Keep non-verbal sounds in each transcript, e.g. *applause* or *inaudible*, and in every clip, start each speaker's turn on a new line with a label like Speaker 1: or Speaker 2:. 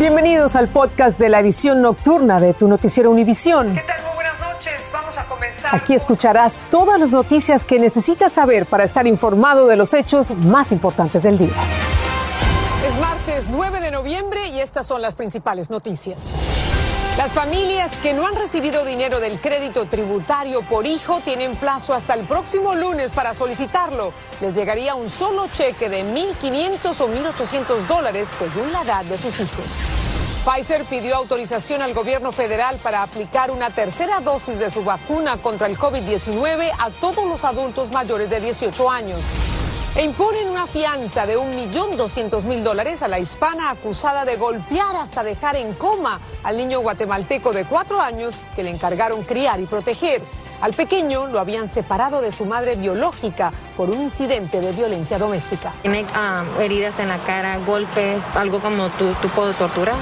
Speaker 1: Bienvenidos al podcast de la edición nocturna de tu noticiero Univisión.
Speaker 2: ¿Qué tal? Muy buenas noches. Vamos a comenzar.
Speaker 1: Aquí escucharás todas las noticias que necesitas saber para estar informado de los hechos más importantes del día. Es martes 9 de noviembre y estas son las principales noticias. Las familias que no han recibido dinero del crédito tributario por hijo tienen plazo hasta el próximo lunes para solicitarlo. Les llegaría un solo cheque de 1.500 o 1.800 dólares según la edad de sus hijos. Pfizer pidió autorización al gobierno federal para aplicar una tercera dosis de su vacuna contra el COVID-19 a todos los adultos mayores de 18 años e imponen una fianza de 1.200.000 dólares a la hispana acusada de golpear hasta dejar en coma al niño guatemalteco de cuatro años que le encargaron criar y proteger. Al pequeño lo habían separado de su madre biológica por un incidente de violencia doméstica.
Speaker 3: Tiene ah, heridas en la cara, golpes, algo como tu tipo de tortura.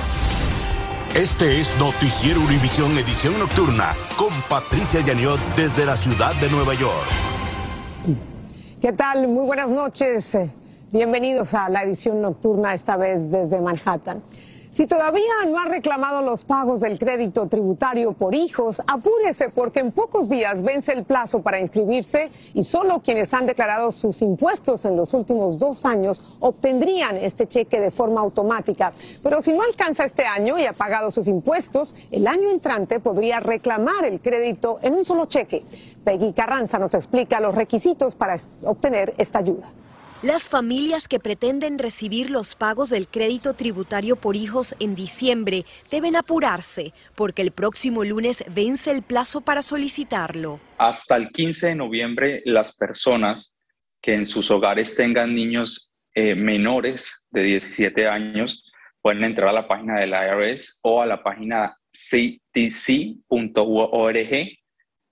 Speaker 4: Este es Noticiero Univisión Edición Nocturna con Patricia Yaniot desde la ciudad de Nueva York.
Speaker 1: ¿Qué tal? Muy buenas noches. Bienvenidos a la edición nocturna, esta vez desde Manhattan. Si todavía no ha reclamado los pagos del crédito tributario por hijos, apúrese porque en pocos días vence el plazo para inscribirse y solo quienes han declarado sus impuestos en los últimos dos años obtendrían este cheque de forma automática. Pero si no alcanza este año y ha pagado sus impuestos, el año entrante podría reclamar el crédito en un solo cheque. Peggy Carranza nos explica los requisitos para obtener esta ayuda.
Speaker 5: Las familias que pretenden recibir los pagos del crédito tributario por hijos en diciembre deben apurarse porque el próximo lunes vence el plazo para solicitarlo.
Speaker 6: Hasta el 15 de noviembre, las personas que en sus hogares tengan niños eh, menores de 17 años pueden entrar a la página de la IRS o a la página ctc.org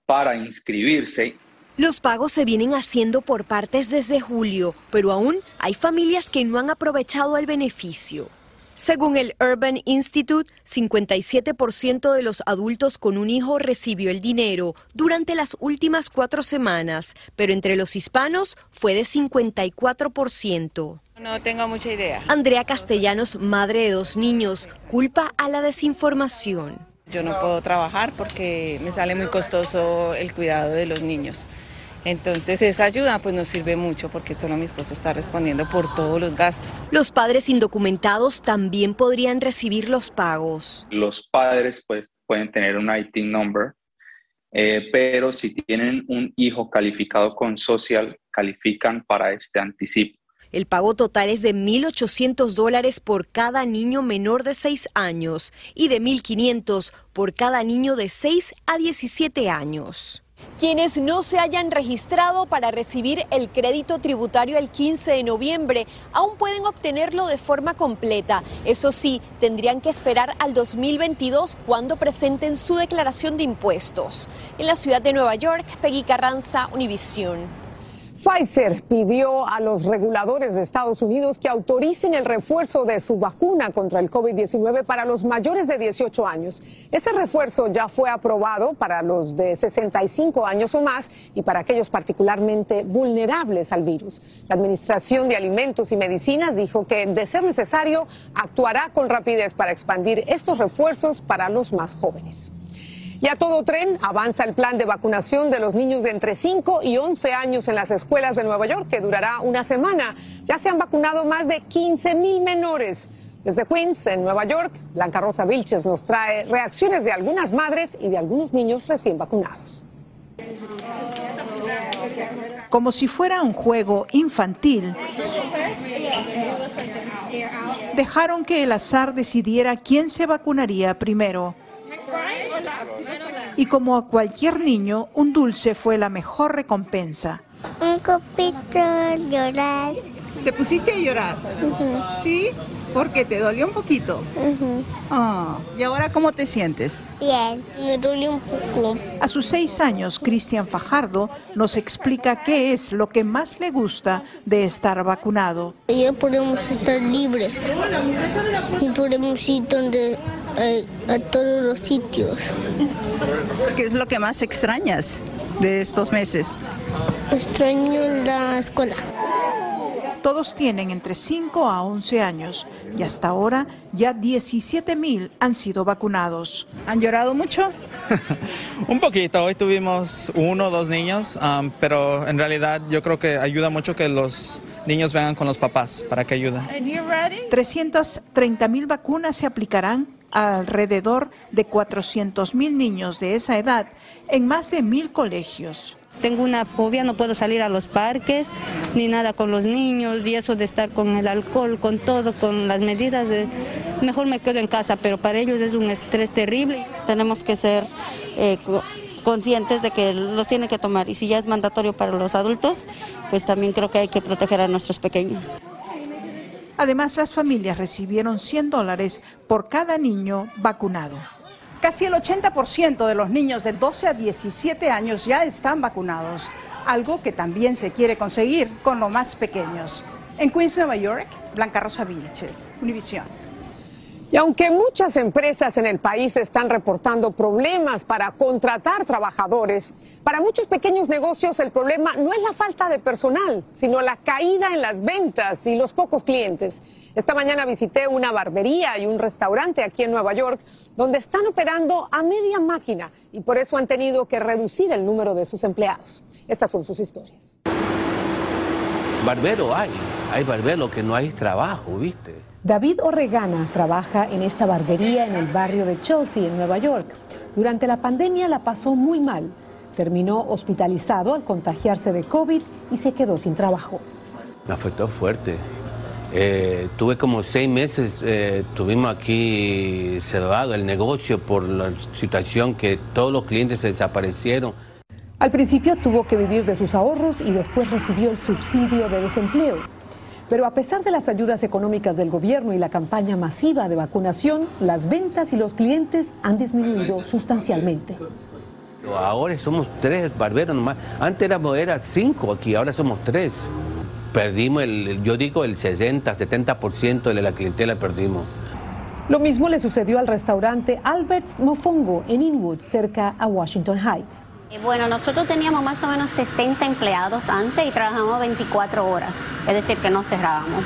Speaker 6: para inscribirse
Speaker 5: los pagos se vienen haciendo por partes desde julio, pero aún hay familias que no han aprovechado el beneficio. Según el Urban Institute, 57% de los adultos con un hijo recibió el dinero durante las últimas cuatro semanas, pero entre los hispanos fue de 54%.
Speaker 7: No tengo mucha idea.
Speaker 5: Andrea Castellanos, madre de dos niños, culpa a la desinformación.
Speaker 7: Yo no puedo trabajar porque me sale muy costoso el cuidado de los niños. Entonces esa ayuda pues nos sirve mucho porque solo mi esposo está respondiendo por todos los gastos.
Speaker 5: Los padres indocumentados también podrían recibir los pagos.
Speaker 6: Los padres pues pueden tener un IT number, eh, pero si tienen un hijo calificado con social, califican para este anticipo.
Speaker 5: El pago total es de 1.800 dólares por cada niño menor de 6 años y de 1.500 por cada niño de 6 a 17 años. Quienes no se hayan registrado para recibir el crédito tributario el 15 de noviembre aún pueden obtenerlo de forma completa. Eso sí, tendrían que esperar al 2022 cuando presenten su declaración de impuestos. En la ciudad de Nueva York, Peggy Carranza, Univisión.
Speaker 1: Pfizer pidió a los reguladores de Estados Unidos que autoricen el refuerzo de su vacuna contra el COVID-19 para los mayores de 18 años. Ese refuerzo ya fue aprobado para los de 65 años o más y para aquellos particularmente vulnerables al virus. La Administración de Alimentos y Medicinas dijo que, de ser necesario, actuará con rapidez para expandir estos refuerzos para los más jóvenes. Y a todo tren avanza el plan de vacunación de los niños de entre 5 y 11 años en las escuelas de Nueva York, que durará una semana. Ya se han vacunado más de 15 mil menores. Desde Queens, en Nueva York, Blanca Rosa Vilches nos trae reacciones de algunas madres y de algunos niños recién vacunados.
Speaker 8: Como si fuera un juego infantil, dejaron que el azar decidiera quién se vacunaría primero. Y como a cualquier niño, un dulce fue la mejor recompensa.
Speaker 9: Un copito llorar.
Speaker 8: ¿Te pusiste a llorar? ¿Sí? Porque te dolió un poquito. Ah, ¿Y ahora cómo te sientes?
Speaker 9: Bien, me dolió un poco.
Speaker 8: A sus seis años, Cristian Fajardo nos explica qué es lo que más le gusta de estar vacunado.
Speaker 9: Ya podemos estar libres y podemos ir donde, eh, a todos los sitios.
Speaker 8: ¿Qué es lo que más extrañas de estos meses?
Speaker 9: Extraño la escuela.
Speaker 8: Todos tienen entre 5 a 11 años y hasta ahora ya 17 mil han sido vacunados.
Speaker 10: ¿Han llorado mucho? *laughs*
Speaker 11: Un poquito, hoy tuvimos uno o dos niños, um, pero en realidad yo creo que ayuda mucho que los niños vengan con los papás para que ayuden.
Speaker 8: 330 mil vacunas se aplicarán a alrededor de 400 mil niños de esa edad en más de mil colegios.
Speaker 3: Tengo una fobia, no puedo salir a los parques ni nada con los niños y eso de estar con el alcohol, con todo, con las medidas, de, mejor me quedo en casa, pero para ellos es un estrés terrible.
Speaker 12: Tenemos que ser eh, conscientes de que los tienen que tomar y si ya es mandatorio para los adultos, pues también creo que hay que proteger a nuestros pequeños.
Speaker 8: Además, las familias recibieron 100 dólares por cada niño vacunado. Casi el 80% de los niños de 12 a 17 años ya están vacunados, algo que también se quiere conseguir con los más pequeños. En Queens, Nueva York, Blanca Rosa Vilches, Univisión.
Speaker 1: Y aunque muchas empresas en el país están reportando problemas para contratar trabajadores, para muchos pequeños negocios el problema no es la falta de personal, sino la caída en las ventas y los pocos clientes. Esta mañana visité una barbería y un restaurante aquí en Nueva York donde están operando a media máquina y por eso han tenido que reducir el número de sus empleados. Estas son sus historias.
Speaker 13: Barbero hay, hay barbero que no hay trabajo, ¿viste?
Speaker 14: David Orregana trabaja en esta barbería en el barrio de Chelsea, en Nueva York. Durante la pandemia la pasó muy mal. Terminó hospitalizado al contagiarse de COVID y se quedó sin trabajo.
Speaker 13: Me afectó fuerte. Eh, tuve como seis meses, eh, tuvimos aquí cerrado el negocio por la situación que todos los clientes se desaparecieron.
Speaker 14: Al principio tuvo que vivir de sus ahorros y después recibió el subsidio de desempleo. Pero a pesar de las ayudas económicas del gobierno y la campaña masiva de vacunación, las ventas y los clientes han disminuido sustancialmente.
Speaker 13: Ahora somos tres barberos nomás. Antes éramos era cinco aquí, ahora somos tres perdimos, el, yo digo, el 60, 70% de la clientela perdimos.
Speaker 14: Lo mismo le sucedió al restaurante Albert's Mofongo en Inwood, cerca a Washington Heights.
Speaker 15: Eh, bueno, nosotros teníamos más o menos 60 empleados antes y trabajamos 24 horas, es decir, que no cerrábamos.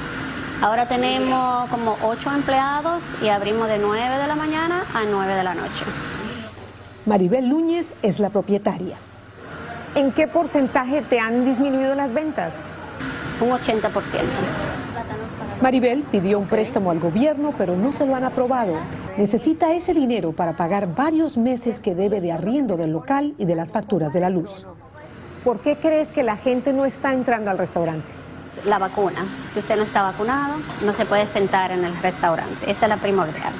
Speaker 15: Ahora tenemos como 8 empleados y abrimos de 9 de la mañana a 9 de la noche.
Speaker 14: Maribel Núñez es la propietaria.
Speaker 1: ¿En qué porcentaje te han disminuido las ventas?
Speaker 15: un 80%.
Speaker 14: Maribel pidió un préstamo al gobierno, pero no se lo han aprobado. Necesita ese dinero para pagar varios meses que debe de arriendo del local y de las facturas de la luz.
Speaker 1: ¿Por qué crees que la gente no está entrando al restaurante?
Speaker 15: La vacuna. Si usted no está vacunado, no se puede sentar en el restaurante. Esa es la primordial.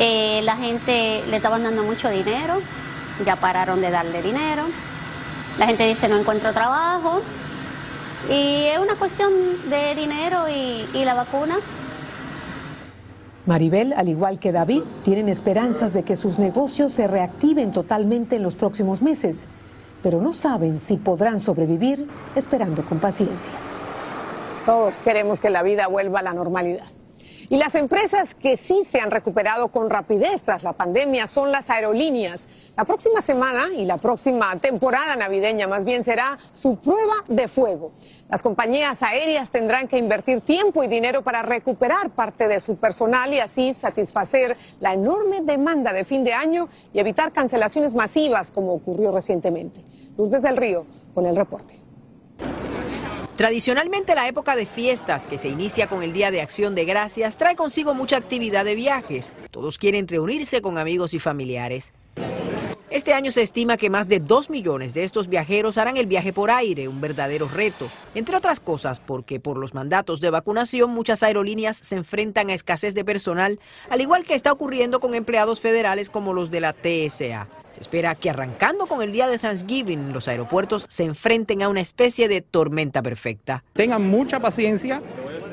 Speaker 15: Eh, la gente le estaban dando mucho dinero, ya pararon de darle dinero. La gente dice no encuentro trabajo, y es una cuestión de dinero y, la vacuna.
Speaker 14: Maribel, al igual que David, tienen esperanzas de que sus negocios se reactiven totalmente en los próximos meses, pero no saben si podrán sobrevivir esperando con paciencia.
Speaker 1: Todos queremos que la vida vuelva a la normalidad. Y las empresas que sí se han recuperado con rapidez tras la pandemia son las aerolíneas. La próxima semana y la próxima temporada navideña más bien será su prueba de fuego. Las compañías aéreas tendrán que invertir tiempo y dinero para recuperar parte de su personal y así satisfacer la enorme demanda de fin de año y evitar cancelaciones masivas como ocurrió recientemente. Luz desde el Río con el reporte.
Speaker 16: Tradicionalmente la época de fiestas, que se inicia con el Día de Acción de Gracias, trae consigo mucha actividad de viajes. Todos quieren reunirse con amigos y familiares. Este año se estima que más de 2 millones de estos viajeros harán el viaje por aire, un verdadero reto, entre otras cosas porque por los mandatos de vacunación muchas aerolíneas se enfrentan a escasez de personal, al igual que está ocurriendo con empleados federales como los de la TSA. Se espera que arrancando con el día de Thanksgiving, los aeropuertos se enfrenten a una especie de tormenta perfecta.
Speaker 17: Tengan mucha paciencia,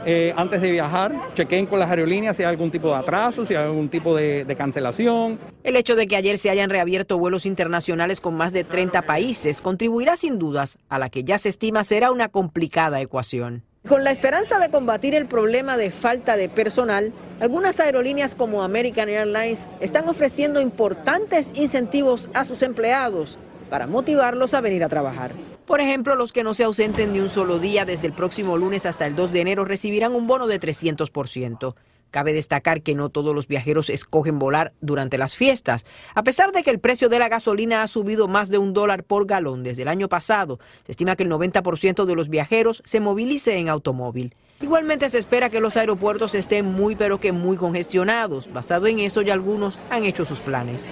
Speaker 17: eh, antes de viajar, chequen con las aerolíneas si hay algún tipo de atraso, si hay algún tipo de, de, cancelación.
Speaker 16: El hecho de que ayer se hayan reabierto vuelos internacionales con más de 30 países contribuirá sin dudas a la que ya se estima será una complicada ecuación. Con la esperanza de combatir el problema de falta de personal, algunas aerolíneas como American Airlines están ofreciendo importantes incentivos a sus empleados para motivarlos a venir a trabajar. Por ejemplo, los que no se ausenten ni un solo día desde el próximo lunes hasta el 2 de enero recibirán un bono de 300%. Cabe destacar que no todos los viajeros escogen volar durante las fiestas. A pesar de que el precio de la gasolina ha subido más de un dólar por galón desde el año pasado, se estima que el 90% de los viajeros se movilice en automóvil. Igualmente se espera que los aeropuertos estén muy pero que muy congestionados. Basado en eso ya algunos han hecho sus planes.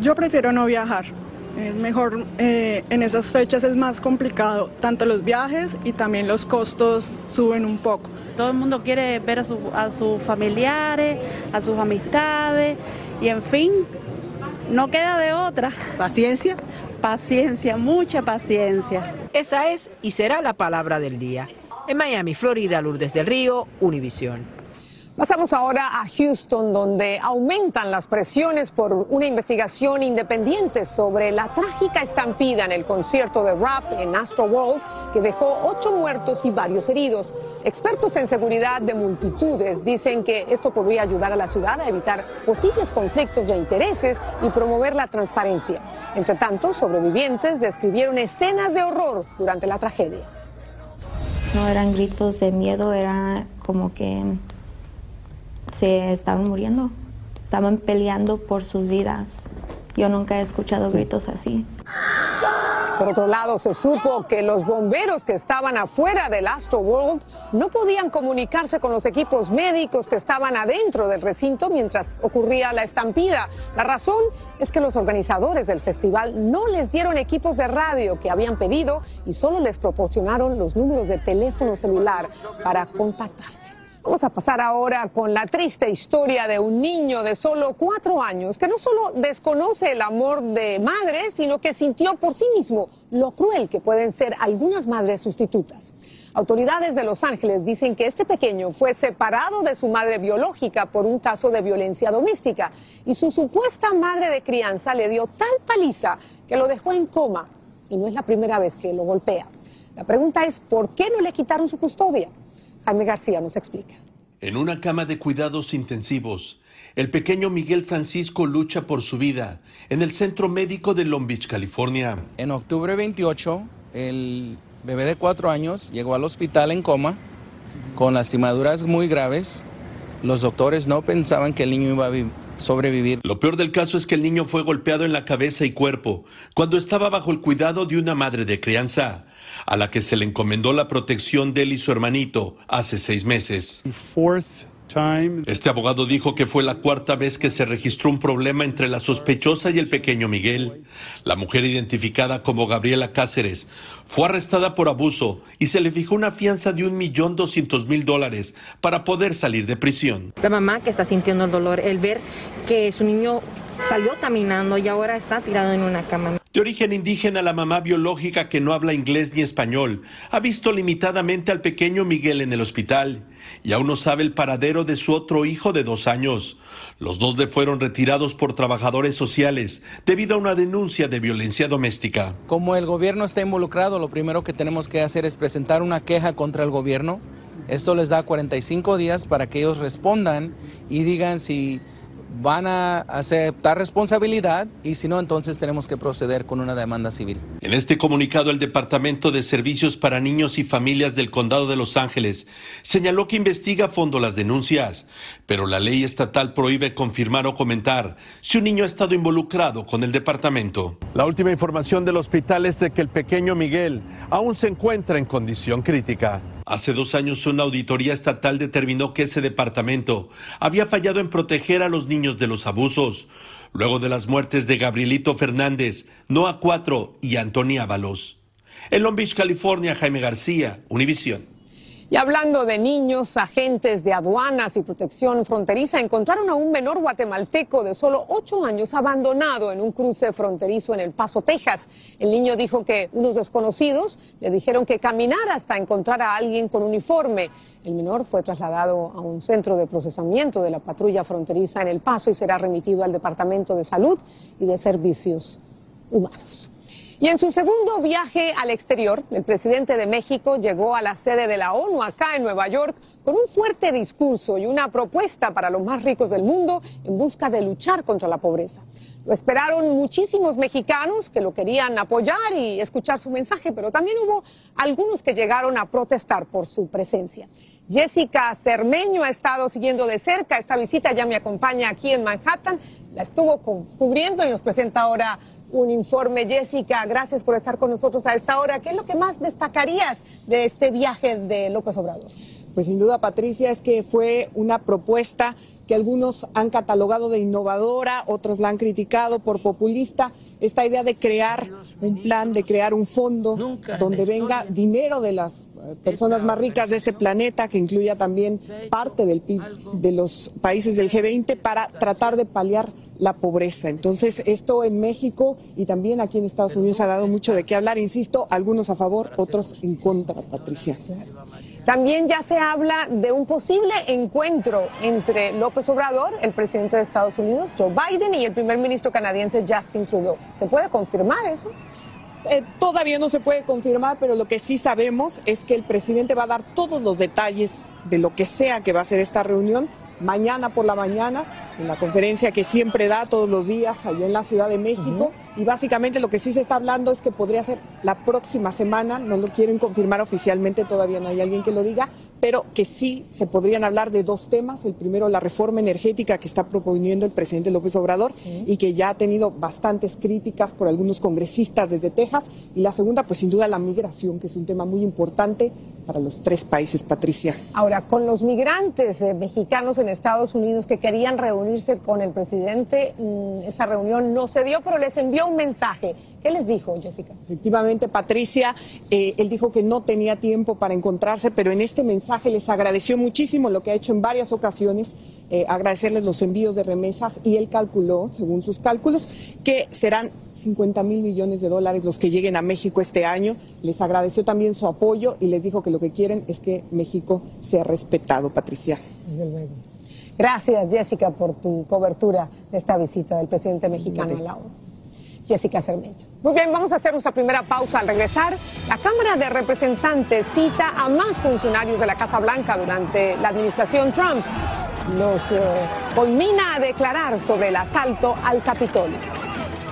Speaker 10: Yo prefiero no viajar. Es mejor, eh, en esas fechas es más complicado, tanto los viajes y también los costos suben un poco.
Speaker 18: Todo el mundo quiere ver a, a sus familiares, a sus amistades y en fin, no queda de otra.
Speaker 16: ¿Paciencia?
Speaker 18: Paciencia, mucha paciencia.
Speaker 16: Esa es y será la palabra del día. En Miami, Florida, Lourdes del Río, Univisión.
Speaker 1: Pasamos ahora a Houston, donde aumentan las presiones por una investigación independiente sobre la trágica estampida en el concierto de rap en Astro World, que dejó ocho muertos y varios heridos. Expertos en seguridad de multitudes dicen que esto podría ayudar a la ciudad a evitar posibles conflictos de intereses y promover la transparencia. Entre tanto, sobrevivientes describieron escenas de horror durante la tragedia.
Speaker 19: No eran gritos de miedo, era como que se estaban muriendo, estaban peleando por sus vidas. Yo nunca he escuchado gritos así.
Speaker 1: Por otro lado, se supo que los bomberos que estaban afuera del Astro World no podían comunicarse con los equipos médicos que estaban adentro del recinto mientras ocurría la estampida. La razón es que los organizadores del festival no les dieron equipos de radio que habían pedido y solo les proporcionaron los números de teléfono celular para contactarse. Vamos a pasar ahora con la triste historia de un niño de solo cuatro años que no solo desconoce el amor de madre, sino que sintió por sí mismo lo cruel que pueden ser algunas madres sustitutas. Autoridades de Los Ángeles dicen que este pequeño fue separado de su madre biológica por un caso de violencia doméstica y su supuesta madre de crianza le dio tal paliza que lo dejó en coma y no es la primera vez que lo golpea. La pregunta es, ¿por qué no le quitaron su custodia? Jaime García nos explica.
Speaker 20: En una cama de cuidados intensivos, el pequeño Miguel Francisco lucha por su vida en el centro médico de Long Beach, California.
Speaker 21: En octubre 28, el bebé de cuatro años llegó al hospital en coma con lastimaduras muy graves. Los doctores no pensaban que el niño iba a sobrevivir.
Speaker 20: Lo peor del caso es que el niño fue golpeado en la cabeza y cuerpo cuando estaba bajo el cuidado de una madre de crianza a la que se le encomendó la protección de él y su hermanito hace seis meses. Este abogado dijo que fue la cuarta vez que se registró un problema entre la sospechosa y el pequeño Miguel. La mujer identificada como Gabriela Cáceres fue arrestada por abuso y se le fijó una fianza de un millón doscientos mil dólares para poder salir de prisión.
Speaker 22: La mamá que está sintiendo el dolor, el ver que su niño salió caminando y ahora está tirado en una cama.
Speaker 20: De origen indígena, la mamá biológica que no habla inglés ni español ha visto limitadamente al pequeño Miguel en el hospital y aún no sabe el paradero de su otro hijo de dos años. Los dos le fueron retirados por trabajadores sociales debido a una denuncia de violencia doméstica.
Speaker 21: Como el gobierno está involucrado, lo primero que tenemos que hacer es presentar una queja contra el gobierno. Esto les da 45 días para que ellos respondan y digan si van a aceptar responsabilidad y si no, entonces tenemos que proceder con una demanda civil.
Speaker 20: En este comunicado, el Departamento de Servicios para Niños y Familias del Condado de Los Ángeles señaló que investiga a fondo las denuncias, pero la ley estatal prohíbe confirmar o comentar si un niño ha estado involucrado con el departamento. La última información del hospital es de que el pequeño Miguel aún se encuentra en condición crítica. Hace dos años una auditoría estatal determinó que ese departamento había fallado en proteger a los niños de los abusos, luego de las muertes de Gabrielito Fernández, Noah Cuatro y Antonia Ábalos. En Long Beach, California, Jaime García, Univisión.
Speaker 1: Y hablando de niños, agentes de aduanas y protección fronteriza encontraron a un menor guatemalteco de solo ocho años abandonado en un cruce fronterizo en El Paso, Texas. El niño dijo que unos desconocidos le dijeron que caminara hasta encontrar a alguien con uniforme. El menor fue trasladado a un centro de procesamiento de la patrulla fronteriza en El Paso y será remitido al Departamento de Salud y de Servicios Humanos. Y en su segundo viaje al exterior, el presidente de México llegó a la sede de la ONU acá en Nueva York con un fuerte discurso y una propuesta para los más ricos del mundo en busca de luchar contra la pobreza. Lo esperaron muchísimos mexicanos que lo querían apoyar y escuchar su mensaje, pero también hubo algunos que llegaron a protestar por su presencia. Jessica Cermeño ha estado siguiendo de cerca esta visita, ya me acompaña aquí en Manhattan, la estuvo cubriendo y nos presenta ahora un informe. Jessica, gracias por estar con nosotros a esta hora. ¿Qué es lo que más destacarías de este viaje de López Obrador?
Speaker 23: Pues sin duda, Patricia, es que fue una propuesta que algunos han catalogado de innovadora, otros la han criticado por populista. Esta idea de crear un plan, de crear un fondo donde venga dinero de las eh, personas más ricas de este planeta, que incluya también parte del PIB de los países del G20 para tratar de paliar la pobreza. Entonces, esto en México y también aquí en Estados Unidos ha dado mucho de qué hablar, insisto, algunos a favor, otros en contra, Patricia.
Speaker 1: También ya se habla de un posible encuentro entre López Obrador, el presidente de Estados Unidos, Joe Biden, y el primer ministro canadiense Justin Trudeau. ¿Se puede confirmar eso?
Speaker 23: Eh, todavía no se puede confirmar, pero lo que sí sabemos es que el presidente va a dar todos los detalles de lo que sea que va a ser esta reunión mañana por la mañana en la conferencia que siempre da todos los días allá en la Ciudad de México. Y básicamente lo que sí se está hablando es que podría ser la próxima semana, no lo quieren confirmar oficialmente, todavía no hay alguien que lo diga, pero que sí se podrían hablar de dos temas. El primero, la reforma energética que está proponiendo el presidente López Obrador y que ya ha tenido bastantes críticas por algunos congresistas desde Texas. Y la segunda, pues sin duda la migración, que es un tema muy importante para los tres países, Patricia.
Speaker 1: Ahora, con los migrantes eh, mexicanos en Estados Unidos que querían reunirse con el presidente, mm, esa reunión no se dio, pero les envió un mensaje. ¿Qué les dijo, Jessica?
Speaker 23: Efectivamente, Patricia, eh, él dijo que no tenía tiempo para encontrarse, pero en este mensaje les agradeció muchísimo lo que ha hecho en varias ocasiones, eh, agradecerles los envíos de remesas y él calculó, según sus cálculos, que serán 50 mil millones de dólares los que lleguen a México este año. Les agradeció también su apoyo y les dijo que lo que quieren es que México sea respetado, Patricia.
Speaker 1: Desde luego. Gracias, Jessica, por tu cobertura de esta visita del presidente mexicano a la ONU. Jessica Cermeño. Muy bien, vamos a hacer nuestra primera pausa. Al regresar, la Cámara de Representantes cita a más funcionarios de la Casa Blanca durante la administración Trump. Los eh, culmina a declarar sobre el asalto al Capitolio.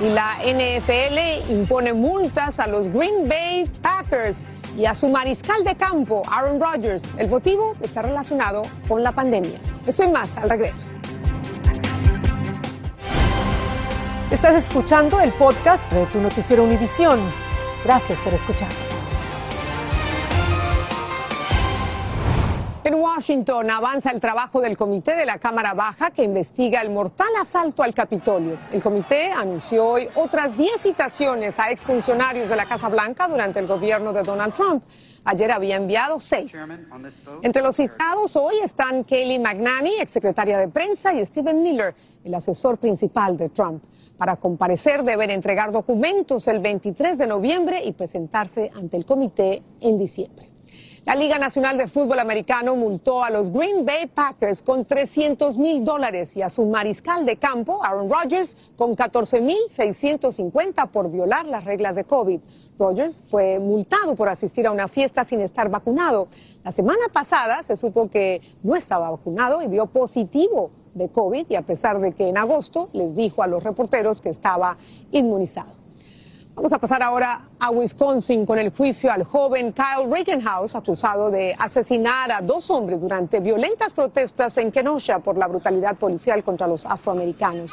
Speaker 1: Y la NFL impone multas a los Green Bay Packers y a su mariscal de campo, Aaron Rodgers. El motivo está relacionado con la pandemia. Estoy más al regreso. Estás escuchando el podcast de tu noticiero Univisión. Gracias por escuchar. En Washington avanza el trabajo del comité de la Cámara Baja que investiga el mortal asalto al Capitolio. El comité anunció hoy otras 10 citaciones a exfuncionarios de la Casa Blanca durante el gobierno de Donald Trump. Ayer había enviado seis. Entre los citados hoy están Kayleigh McNanny, exsecretaria de prensa, y Stephen Miller, el asesor principal de Trump. Para comparecer deben entregar documentos el 23 de noviembre y presentarse ante el comité en diciembre. La Liga Nacional de Fútbol Americano multó a los Green Bay Packers con 300 mil dólares y a su mariscal de campo, Aaron Rodgers, con 14 mil 650 por violar las reglas de COVID. Rodgers fue multado por asistir a una fiesta sin estar vacunado. La semana pasada se supo que no estaba vacunado y dio positivo de COVID y a pesar de que en agosto les dijo a los reporteros que estaba inmunizado. Vamos a pasar ahora a Wisconsin con el juicio al joven Kyle Rittenhouse, acusado de asesinar a dos hombres durante violentas protestas en Kenosha por la brutalidad policial contra los afroamericanos.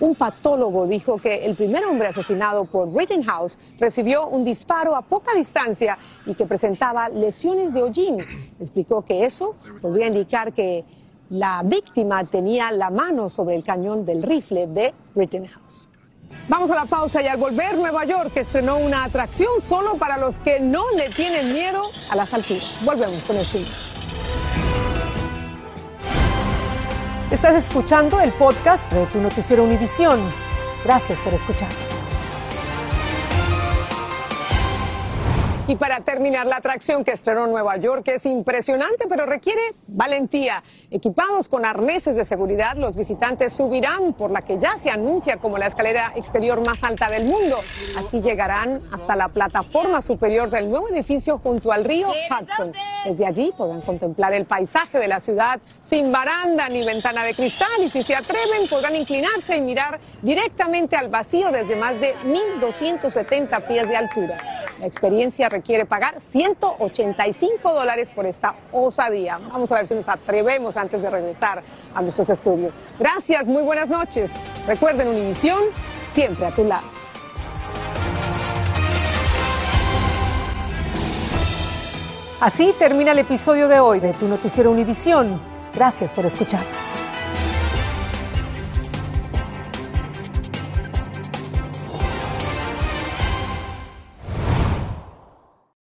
Speaker 1: Un patólogo dijo que el primer hombre asesinado por Rittenhouse recibió un disparo a poca distancia y que presentaba lesiones de hollín. Explicó que eso podría indicar que la víctima tenía la mano sobre el cañón del rifle de Rittenhouse. Vamos a la pausa y al volver Nueva York estrenó una atracción solo para los que no le tienen miedo a las alturas. Volvemos con el film. Estás escuchando el podcast de tu noticiero Univisión. Gracias por escuchar. Y para terminar, la atracción que estrenó Nueva York es impresionante, pero requiere valentía. Equipados con arneses de seguridad, los visitantes subirán por la que ya se anuncia como la escalera exterior más alta del mundo. Así llegarán hasta la plataforma superior del nuevo edificio junto al río Hudson. Desde allí podrán contemplar el paisaje de la ciudad sin baranda ni ventana de cristal y si se atreven podrán inclinarse y mirar directamente al vacío desde más de 1.270 pies de altura. La experiencia requiere pagar 185 dólares por esta osadía. Vamos a ver si nos atrevemos antes de regresar a nuestros estudios. Gracias, muy buenas noches. Recuerden Univisión, siempre a tu lado.
Speaker 14: Así termina el episodio de hoy de Tu Noticiero Univisión. Gracias por escucharnos.